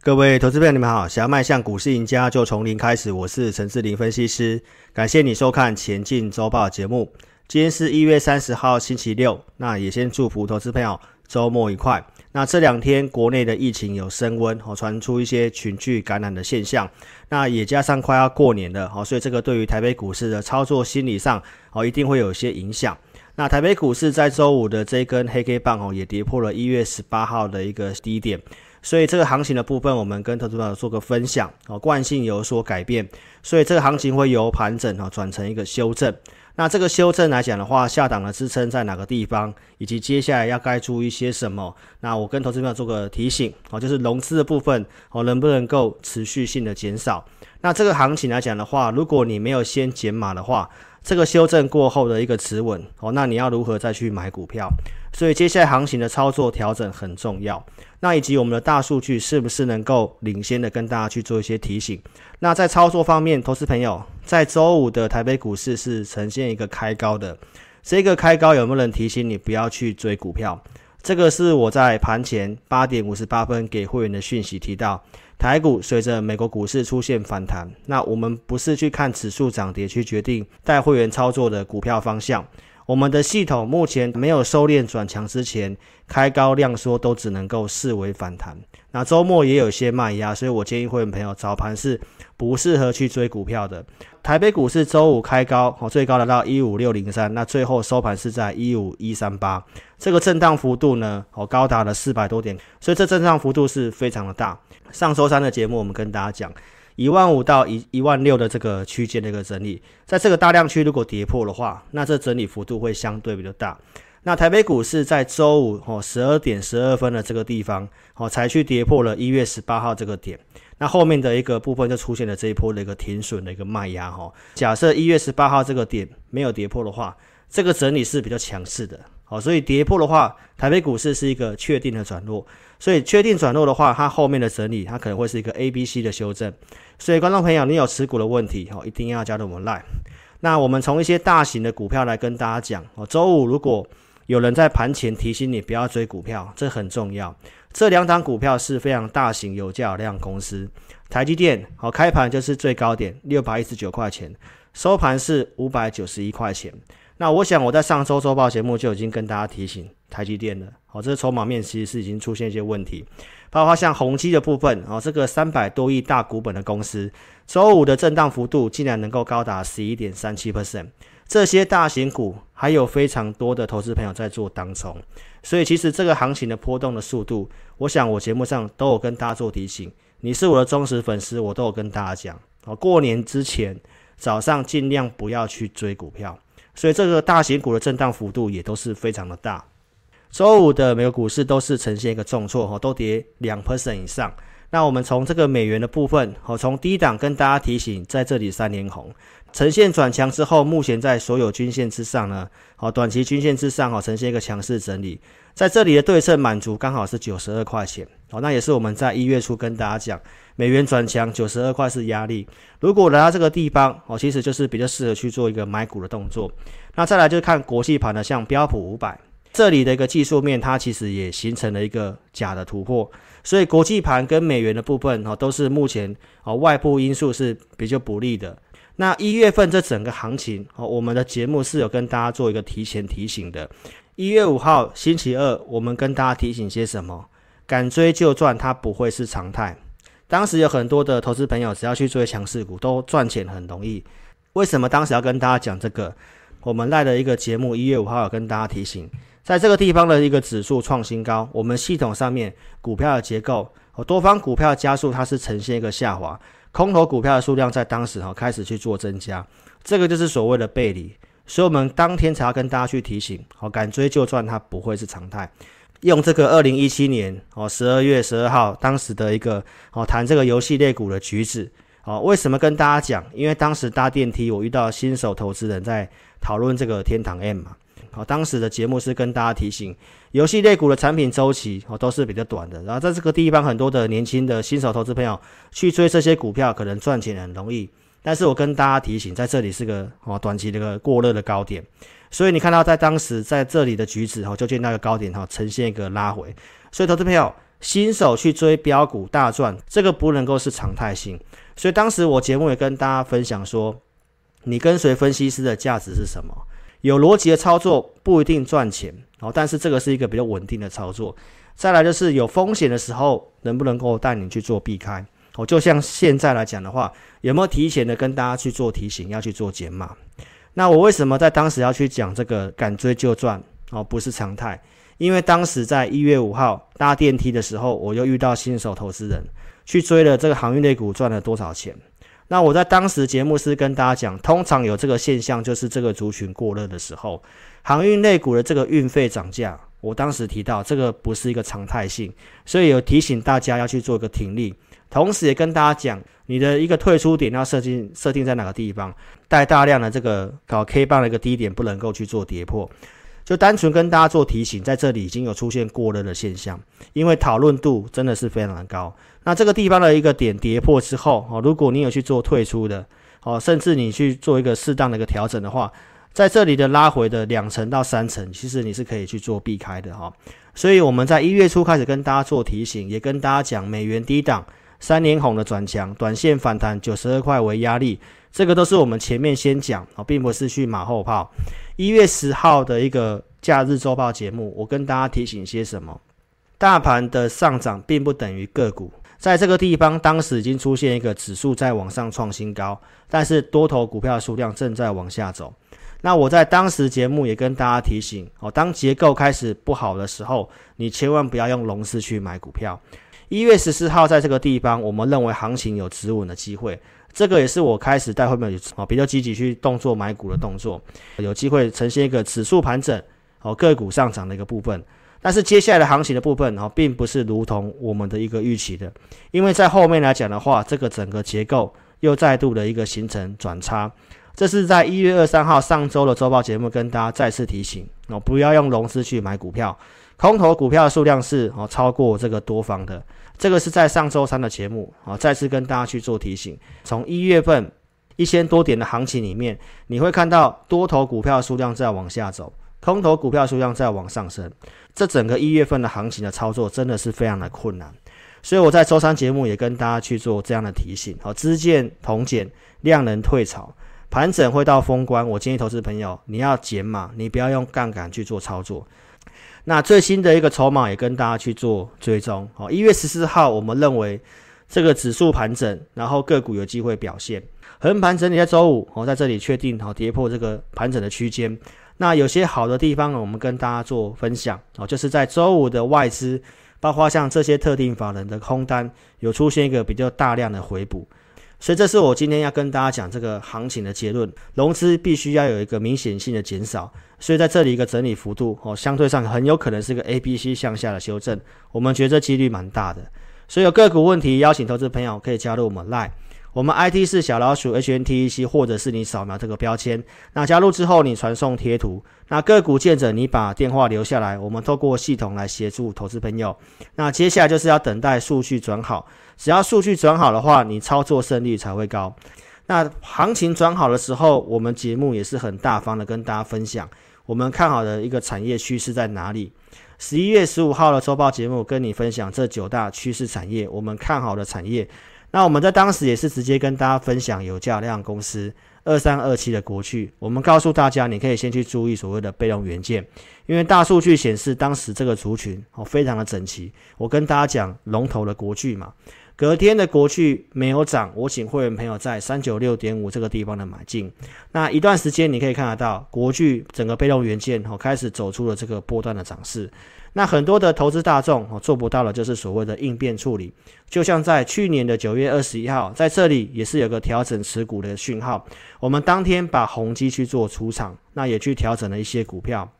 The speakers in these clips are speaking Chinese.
各位投资朋友，你们好！想要迈向股市赢家，就从零开始。我是陈志林分析师，感谢你收看《前进周报》节目。今天是一月三十号，星期六。那也先祝福投资朋友周末愉快。那这两天国内的疫情有升温，哦，传出一些群聚感染的现象。那也加上快要过年了，哦，所以这个对于台北股市的操作心理上，哦，一定会有一些影响。那台北股市在周五的这根黑 K 棒，哦，也跌破了一月十八号的一个低点。所以这个行情的部分，我们跟投资朋友做个分享哦，惯性有所改变，所以这个行情会由盘整哦转成一个修正。那这个修正来讲的话，下档的支撑在哪个地方，以及接下来要该注意些什么？那我跟投资朋友做个提醒哦，就是融资的部分哦，能不能够持续性的减少？那这个行情来讲的话，如果你没有先减码的话，这个修正过后的一个持稳哦，那你要如何再去买股票？所以接下来行情的操作调整很重要。那以及我们的大数据是不是能够领先的跟大家去做一些提醒？那在操作方面，投资朋友在周五的台北股市是呈现一个开高的，这个开高有没有人提醒你不要去追股票？这个是我在盘前八点五十八分给会员的讯息提到，台股随着美国股市出现反弹，那我们不是去看指数涨跌去决定带会员操作的股票方向。我们的系统目前没有收敛转强之前，开高量缩都只能够视为反弹。那周末也有些卖压，所以我建议会员朋友早盘是不适合去追股票的。台北股市周五开高，哦，最高来到一五六零三，那最后收盘是在一五一三八，这个震荡幅度呢，哦，高达了四百多点，所以这震荡幅度是非常的大。上周三的节目我们跟大家讲。一万五到一一万六的这个区间的一个整理，在这个大量区如果跌破的话，那这整理幅度会相对比较大。那台北股市在周五哦十二点十二分的这个地方哦才去跌破了一月十八号这个点，那后面的一个部分就出现了这一波的一个停损的一个卖压哈。假设一月十八号这个点没有跌破的话，这个整理是比较强势的。好，所以跌破的话，台北股市是一个确定的转弱。所以确定转弱的话，它后面的整理，它可能会是一个 A、B、C 的修正。所以观众朋友，你有持股的问题，哦，一定要加入我们 Line。那我们从一些大型的股票来跟大家讲。哦，周五如果有人在盘前提醒你不要追股票，这很重要。这两档股票是非常大型有价量公司。台积电，好，开盘就是最高点六百一十九块钱，收盘是五百九十一块钱。那我想我在上周周报节目就已经跟大家提醒台积电了，好，这个筹码面其实是已经出现一些问题，包括像宏基的部分，哦，这个三百多亿大股本的公司，周五的震荡幅度竟然能够高达十一点三七 percent，这些大型股还有非常多的投资朋友在做当冲，所以其实这个行情的波动的速度，我想我节目上都有跟大家做提醒，你是我的忠实粉丝，我都有跟大家讲，哦，过年之前早上尽量不要去追股票。所以这个大型股的震荡幅度也都是非常的大。周五的美国股市都是呈现一个重挫，哈，都跌两 percent 以上。那我们从这个美元的部分，好，从低档跟大家提醒，在这里三连红呈现转强之后，目前在所有均线之上呢，好，短期均线之上，哈，呈现一个强势整理。在这里的对称满足刚好是九十二块钱，好，那也是我们在一月初跟大家讲。美元转强，九十二块是压力。如果来到这个地方，哦，其实就是比较适合去做一个买股的动作。那再来就是看国际盘的，像标普五百这里的一个技术面，它其实也形成了一个假的突破。所以国际盘跟美元的部分，哦，都是目前哦外部因素是比较不利的。那一月份这整个行情，哦，我们的节目是有跟大家做一个提前提醒的。一月五号星期二，我们跟大家提醒些什么？敢追就赚，它不会是常态。当时有很多的投资朋友，只要去追强势股都赚钱很容易。为什么当时要跟大家讲这个？我们赖的一个节目一月五号有跟大家提醒，在这个地方的一个指数创新高，我们系统上面股票的结构，多方股票加速它是呈现一个下滑，空头股票的数量在当时哈开始去做增加，这个就是所谓的背离，所以我们当天才要跟大家去提醒，好，敢追就赚，它不会是常态。用这个二零一七年哦十二月十二号当时的一个哦谈这个游戏类股的举止哦，为什么跟大家讲？因为当时搭电梯，我遇到新手投资人在讨论这个天堂 M 嘛。好，当时的节目是跟大家提醒，游戏类股的产品周期哦都是比较短的。然后在这个地方，很多的年轻的新手投资朋友去追这些股票，可能赚钱很容易。但是我跟大家提醒，在这里是个哦短期的一个过热的高点。所以你看到在当时在这里的橘子哈，就见那个高点哈，呈现一个拉回。所以投资朋友新手去追标股大赚，这个不能够是常态性。所以当时我节目也跟大家分享说，你跟随分析师的价值是什么？有逻辑的操作不一定赚钱哦，但是这个是一个比较稳定的操作。再来就是有风险的时候，能不能够带你去做避开？哦，就像现在来讲的话，有没有提前的跟大家去做提醒，要去做减码？那我为什么在当时要去讲这个敢追就赚？哦，不是常态，因为当时在一月五号搭电梯的时候，我又遇到新手投资人去追了这个航运类股，赚了多少钱？那我在当时节目是跟大家讲，通常有这个现象，就是这个族群过热的时候，航运类股的这个运费涨价。我当时提到这个不是一个常态性，所以有提醒大家要去做一个停利，同时也跟大家讲，你的一个退出点要设定设定在哪个地方，带大量的这个搞 K 棒的一个低点不能够去做跌破，就单纯跟大家做提醒，在这里已经有出现过热的现象，因为讨论度真的是非常的高。那这个地方的一个点跌破之后，哦，如果你有去做退出的，哦，甚至你去做一个适当的一个调整的话。在这里的拉回的两成到三成，其实你是可以去做避开的哈。所以我们在一月初开始跟大家做提醒，也跟大家讲美元低档三连红的转强，短线反弹九十二块为压力，这个都是我们前面先讲啊，并不是去马后炮。一月十号的一个假日周报节目，我跟大家提醒些什么？大盘的上涨并不等于个股，在这个地方当时已经出现一个指数在往上创新高，但是多头股票的数量正在往下走。那我在当时节目也跟大家提醒哦，当结构开始不好的时候，你千万不要用龙式去买股票。一月十四号在这个地方，我们认为行情有止稳的机会，这个也是我开始带后面哦比较积极去动作买股的动作，有机会呈现一个指数盘整哦个股上涨的一个部分。但是接下来的行情的部分哦，并不是如同我们的一个预期的，因为在后面来讲的话，这个整个结构又再度的一个形成转差。这是在一月二三号上周的周报节目，跟大家再次提醒哦，不要用融资去买股票，空头股票的数量是哦超过这个多方的。这个是在上周三的节目啊，再次跟大家去做提醒。从一月份一千多点的行情里面，你会看到多头股票数量在往下走，空头股票数量在往上升。这整个一月份的行情的操作真的是非常的困难，所以我在周三节目也跟大家去做这样的提醒好，资见同减，量能退潮。盘整会到封关，我建议投资朋友你要减码，你不要用杠杆去做操作。那最新的一个筹码也跟大家去做追踪。好，一月十四号，我们认为这个指数盘整，然后个股有机会表现。横盘整理在周五，我在这里确定好跌破这个盘整的区间。那有些好的地方呢，我们跟大家做分享。哦，就是在周五的外资，包括像这些特定法人的空单，有出现一个比较大量的回补。所以这是我今天要跟大家讲这个行情的结论，融资必须要有一个明显性的减少，所以在这里一个整理幅度哦，相对上很有可能是个 A、B、C 向下的修正，我们觉得这几率蛮大的。所以有个股问题，邀请投资朋友可以加入我们 Line。我们 ID 是小老鼠 HNTEC，或者是你扫描这个标签。那加入之后，你传送贴图。那个股见者，你把电话留下来，我们透过系统来协助投资朋友。那接下来就是要等待数据转好，只要数据转好的话，你操作胜率才会高。那行情转好的时候，我们节目也是很大方的跟大家分享，我们看好的一个产业趋势在哪里。十一月十五号的周报节目跟你分享这九大趋势产业，我们看好的产业。那我们在当时也是直接跟大家分享有价量公司二三二七的国巨，我们告诉大家，你可以先去注意所谓的被动元件，因为大数据显示当时这个族群哦非常的整齐。我跟大家讲龙头的国巨嘛，隔天的国巨没有涨，我请会员朋友在三九六点五这个地方的买进。那一段时间你可以看得到国巨整个被动元件哦开始走出了这个波段的涨势。那很多的投资大众哦做不到的，就是所谓的应变处理。就像在去年的九月二十一号，在这里也是有个调整持股的讯号。我们当天把宏基去做出场，那也去调整了一些股票。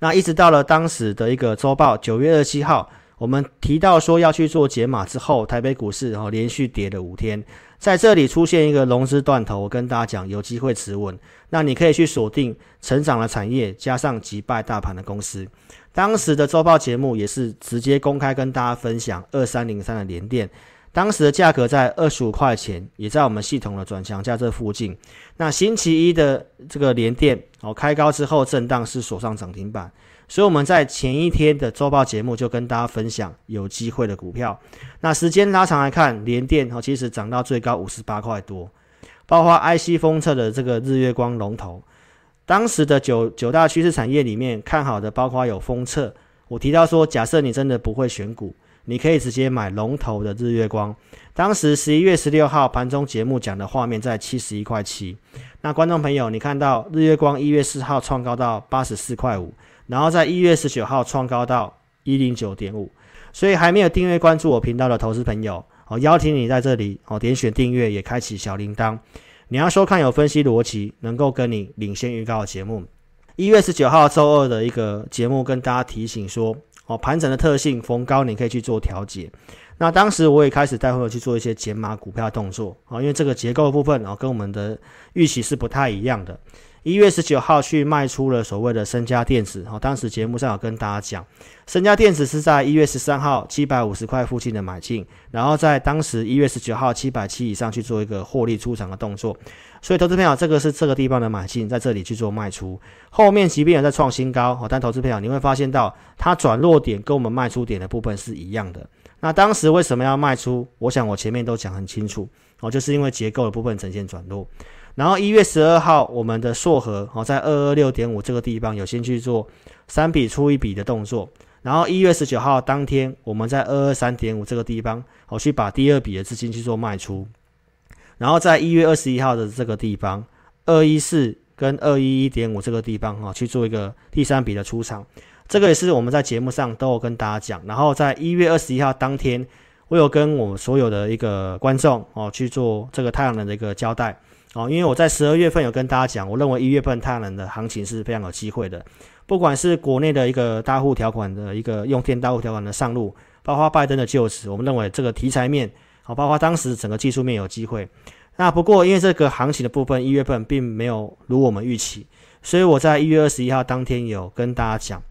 那一直到了当时的一个周报九月二十七号，我们提到说要去做解码之后，台北股市然后连续跌了五天，在这里出现一个融资断头，我跟大家讲有机会持稳。那你可以去锁定成长的产业，加上击败大盘的公司。当时的周报节目也是直接公开跟大家分享二三零三的联电，当时的价格在二十五块钱，也在我们系统的转强价这附近。那星期一的这个联电哦开高之后震荡是锁上涨停板，所以我们在前一天的周报节目就跟大家分享有机会的股票。那时间拉长来看，联电哦，其实涨到最高五十八块多，包括 IC 封测的这个日月光龙头，当时的九九大趋势产业里面看好的，包括有封测。我提到说，假设你真的不会选股，你可以直接买龙头的日月光。当时十一月十六号盘中节目讲的画面在七十一块七。那观众朋友，你看到日月光一月四号创高到八十四块五。然后在一月十九号创高到一零九点五，所以还没有订阅关注我频道的投资朋友，哦，邀请你在这里哦点选订阅，也开启小铃铛。你要收看有分析逻辑，能够跟你领先预告的节目。一月十九号周二的一个节目，跟大家提醒说，哦，盘整的特性逢高你可以去做调节。那当时我也开始带会去做一些减码股票动作，啊，因为这个结构部分啊，跟我们的预期是不太一样的。一月十九号去卖出了所谓的身家电子，哦，当时节目上有跟大家讲，身家电子是在一月十三号七百五十块附近的买进，然后在当时一月十九号七百七以上去做一个获利出场的动作，所以投资朋友，这个是这个地方的买进，在这里去做卖出，后面即便有在创新高，哦，但投资朋友你会发现到它转弱点跟我们卖出点的部分是一样的。那当时为什么要卖出？我想我前面都讲很清楚，哦，就是因为结构的部分呈现转弱。然后一月十二号，我们的硕禾哦，在二二六点五这个地方有先去做三笔出一笔的动作。然后一月十九号当天，我们在二二三点五这个地方，我去把第二笔的资金去做卖出。然后在一月二十一号的这个地方，二一四跟二一一点五这个地方哈，去做一个第三笔的出场。这个也是我们在节目上都有跟大家讲。然后在一月二十一号当天，我有跟我们所有的一个观众哦去做这个太阳能的一个交代。哦，因为我在十二月份有跟大家讲，我认为一月份太阳能的行情是非常有机会的，不管是国内的一个大户条款的一个用电大户条款的上路，包括拜登的就职，我们认为这个题材面，好，包括当时整个技术面有机会。那不过因为这个行情的部分，一月份并没有如我们预期，所以我在一月二十一号当天有跟大家讲。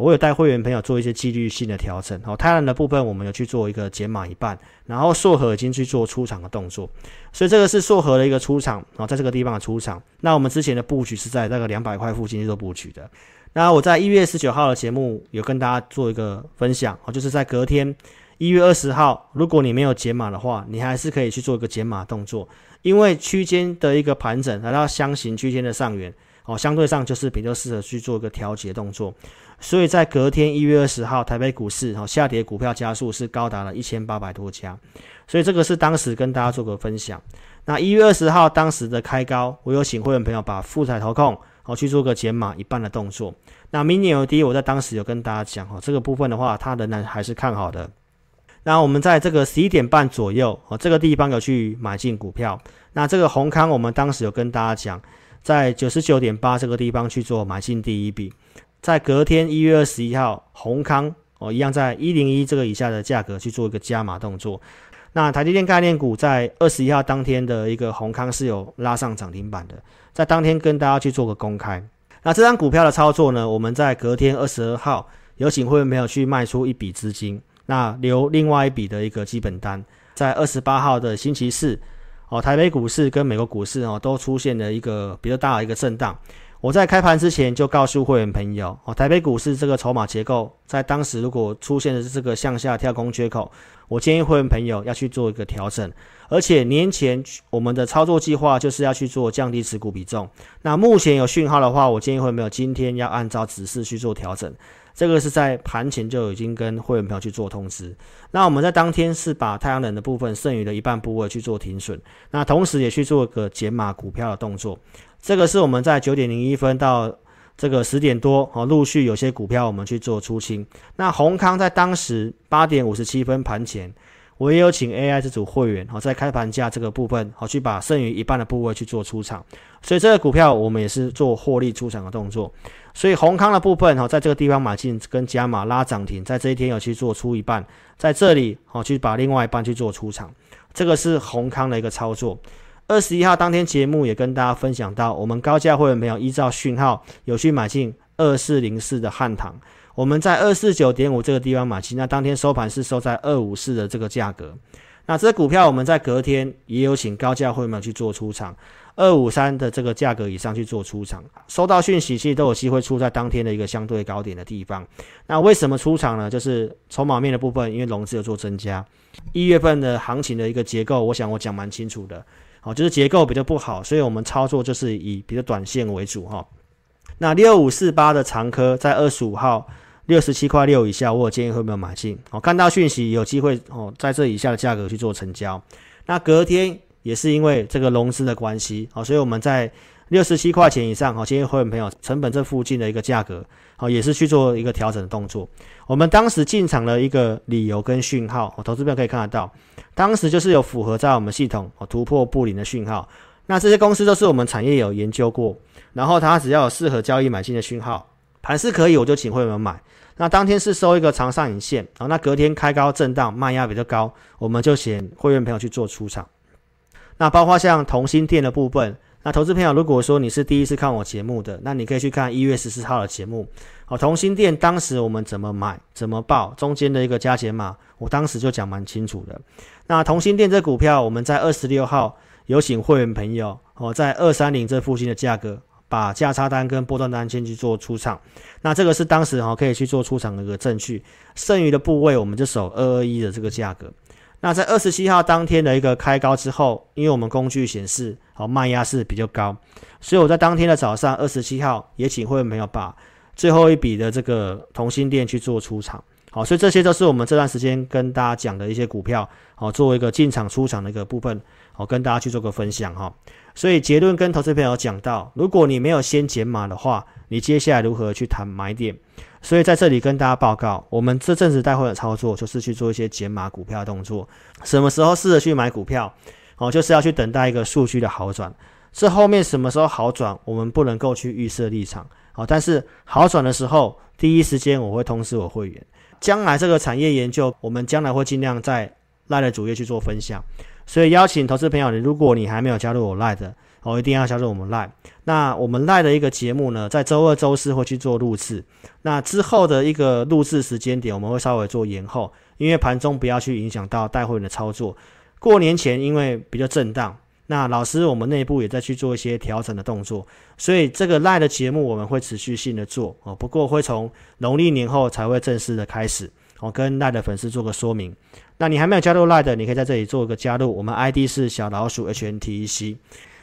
我有带会员朋友做一些纪律性的调整，好，太阳能的部分我们有去做一个减码一半，然后硕和已经去做出场的动作，所以这个是硕和的一个出场，然后在这个地方的出场。那我们之前的布局是在那个两百块附近去做布局的。那我在一月十九号的节目有跟大家做一个分享，哦，就是在隔天一月二十号，如果你没有减码的话，你还是可以去做一个减码动作，因为区间的一个盘整来到箱型区间的上缘，哦，相对上就是比较适合去做一个调节动作。所以在隔天一月二十号，台北股市哈下跌，股票加速是高达了一千八百多家，所以这个是当时跟大家做个分享。那一月二十号当时的开高，我有请会员朋友把富彩投控好去做个减码一半的动作。那 Mini LED 我在当时有跟大家讲哈，这个部分的话，它仍然还是看好的。那我们在这个十一点半左右哦，这个地方有去买进股票。那这个宏康，我们当时有跟大家讲，在九十九点八这个地方去做买进第一笔。在隔天一月二十一号，宏康哦一样在一零一这个以下的价格去做一个加码动作。那台积电概念股在二十一号当天的一个宏康是有拉上涨停板的，在当天跟大家去做个公开。那这张股票的操作呢，我们在隔天二十二号有请会员朋友去卖出一笔资金，那留另外一笔的一个基本单。在二十八号的星期四哦，台北股市跟美国股市哦都出现了一个比较大的一个震荡。我在开盘之前就告诉会员朋友，哦，台北股市这个筹码结构，在当时如果出现的是这个向下跳空缺口，我建议会员朋友要去做一个调整。而且年前我们的操作计划就是要去做降低持股比重。那目前有讯号的话，我建议会员朋友今天要按照指示去做调整。这个是在盘前就已经跟会员朋友去做通知。那我们在当天是把太阳能的部分剩余的一半部位去做停损，那同时也去做个减码股票的动作。这个是我们在九点零一分到这个十点多，哦，陆续有些股票我们去做出清。那閎康在当时八点五十七分盘前，我也有请 AI 这组会员，哦，在开盘价这个部分，好去把剩余一半的部位去做出场。所以这个股票我们也是做获利出场的动作。所以宏康的部分，哈，在这个地方买进跟加码拉涨停，在这一天有去做出一半，在这里，好去把另外一半去做出场。这个是宏康的一个操作。二十一号当天节目也跟大家分享到，我们高价会员朋友依照讯号有去买进二四零四的汉唐，我们在二四九点五这个地方买进，那当天收盘是收在二五四的这个价格。那这股票我们在隔天也有请高价会员去做出场，二五三的这个价格以上去做出场，收到讯息其实都有机会出在当天的一个相对高点的地方。那为什么出场呢？就是筹码面的部分，因为融资有做增加。一月份的行情的一个结构，我想我讲蛮清楚的。好，就是结构比较不好，所以我们操作就是以比较短线为主哈。那六五四八的长科在二十五号。六十七块六以下，我建议会不会买进？哦，看到讯息有机会哦，在这以下的价格去做成交。那隔天也是因为这个融资的关系，哦，所以我们在六十七块钱以上，哦，建议会员朋友成本这附近的一个价格，哦，也是去做一个调整的动作。我们当时进场的一个理由跟讯号，哦，投资朋友可以看得到，当时就是有符合在我们系统哦突破布林的讯号。那这些公司都是我们产业有研究过，然后它只要有适合交易买进的讯号，盘是可以，我就请会员买。那当天是收一个长上影线，好，那隔天开高震荡，卖压比较高，我们就请会员朋友去做出场。那包括像同心店的部分，那投资朋友如果说你是第一次看我节目的，那你可以去看一月十四号的节目。好，同心店当时我们怎么买，怎么报，中间的一个加减码，我当时就讲蛮清楚的。那同心店这股票，我们在二十六号有请会员朋友哦，在二三零这附近的价格。把价差单跟波段单先去做出场，那这个是当时哈可以去做出场的一个证据，剩余的部位我们就守二二一的这个价格。那在二十七号当天的一个开高之后，因为我们工具显示好卖压是比较高，所以我在当天的早上二十七号也请会员朋友把最后一笔的这个同心店去做出场。好，所以这些都是我们这段时间跟大家讲的一些股票，好，作为一个进场出场的一个部分，好，跟大家去做个分享哈。所以结论跟投资朋友讲到，如果你没有先减码的话，你接下来如何去谈买点？所以在这里跟大家报告，我们这阵子待会的操作就是去做一些减码股票的动作。什么时候试着去买股票？哦，就是要去等待一个数据的好转。这后面什么时候好转，我们不能够去预设立场。好，但是好转的时候，第一时间我会通知我会员。将来这个产业研究，我们将来会尽量在 LINE 的主页去做分享，所以邀请投资朋友，你如果你还没有加入我 LINE 的，哦，一定要加入我们 LINE。那我们 LINE 的一个节目呢，在周二、周四会去做录制，那之后的一个录制时间点，我们会稍微做延后，因为盘中不要去影响到带会员的操作。过年前因为比较震荡。那老师，我们内部也在去做一些调整的动作，所以这个 LINE 的节目我们会持续性的做哦，不过会从农历年后才会正式的开始我，跟 LINE 的粉丝做个说明。那你还没有加入 LINE 的，你可以在这里做一个加入，我们 ID 是小老鼠 HNTEC。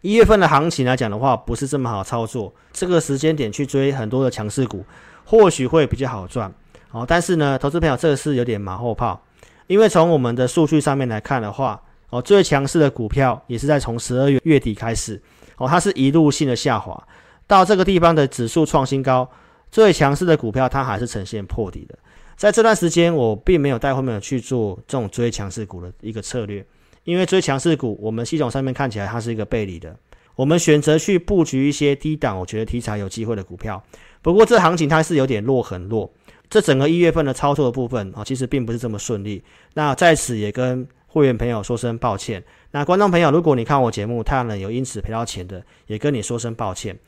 一月份的行情来讲的话，不是这么好操作，这个时间点去追很多的强势股，或许会比较好赚哦。但是呢，投资朋友这个是有点马后炮，因为从我们的数据上面来看的话。哦，最强势的股票也是在从十二月月底开始，哦，它是一路性的下滑，到这个地方的指数创新高，最强势的股票它还是呈现破底的。在这段时间，我并没有带会员去做这种追强势股的一个策略，因为追强势股，我们系统上面看起来它是一个背离的。我们选择去布局一些低档，我觉得题材有机会的股票。不过这行情它是有点弱很弱，这整个一月份的操作的部分啊，其实并不是这么顺利。那在此也跟会员朋友说声抱歉。那观众朋友，如果你看我节目，太阳能有因此赔到钱的，也跟你说声抱歉。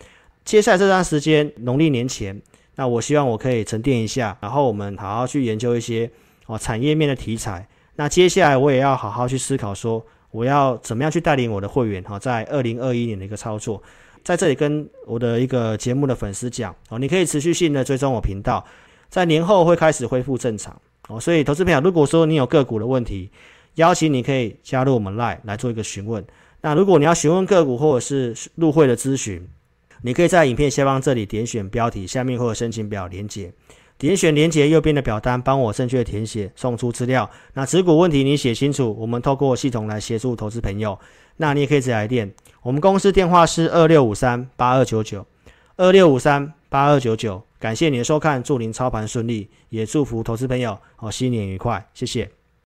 接下来这段时间，农历年前，那我希望我可以沉淀一下，然后我们好好去研究一些哦产业面的题材。那接下来我也要好好去思考，说我要怎么样去带领我的会员哈，在二零二一年的一个操作，在这里跟我的一个节目的粉丝讲哦，你可以持续性的追踪我频道，在年后会开始恢复正常哦。所以投资朋友，如果说你有个股的问题，邀请你可以加入我们 LINE 来做一个询问。那如果你要询问个股或者是入会的咨询，你可以在影片下方这里点选标题下面或者申请表连结，点选连结右边的表单，帮我正确填写送出资料。那持股问题你写清楚，我们透过系统来协助投资朋友。那你也可以直接来电，我们公司电话是二六五三八二九九二六五三八二九九。感谢您的收看，祝您操盘顺利，也祝福投资朋友哦新年愉快，谢谢。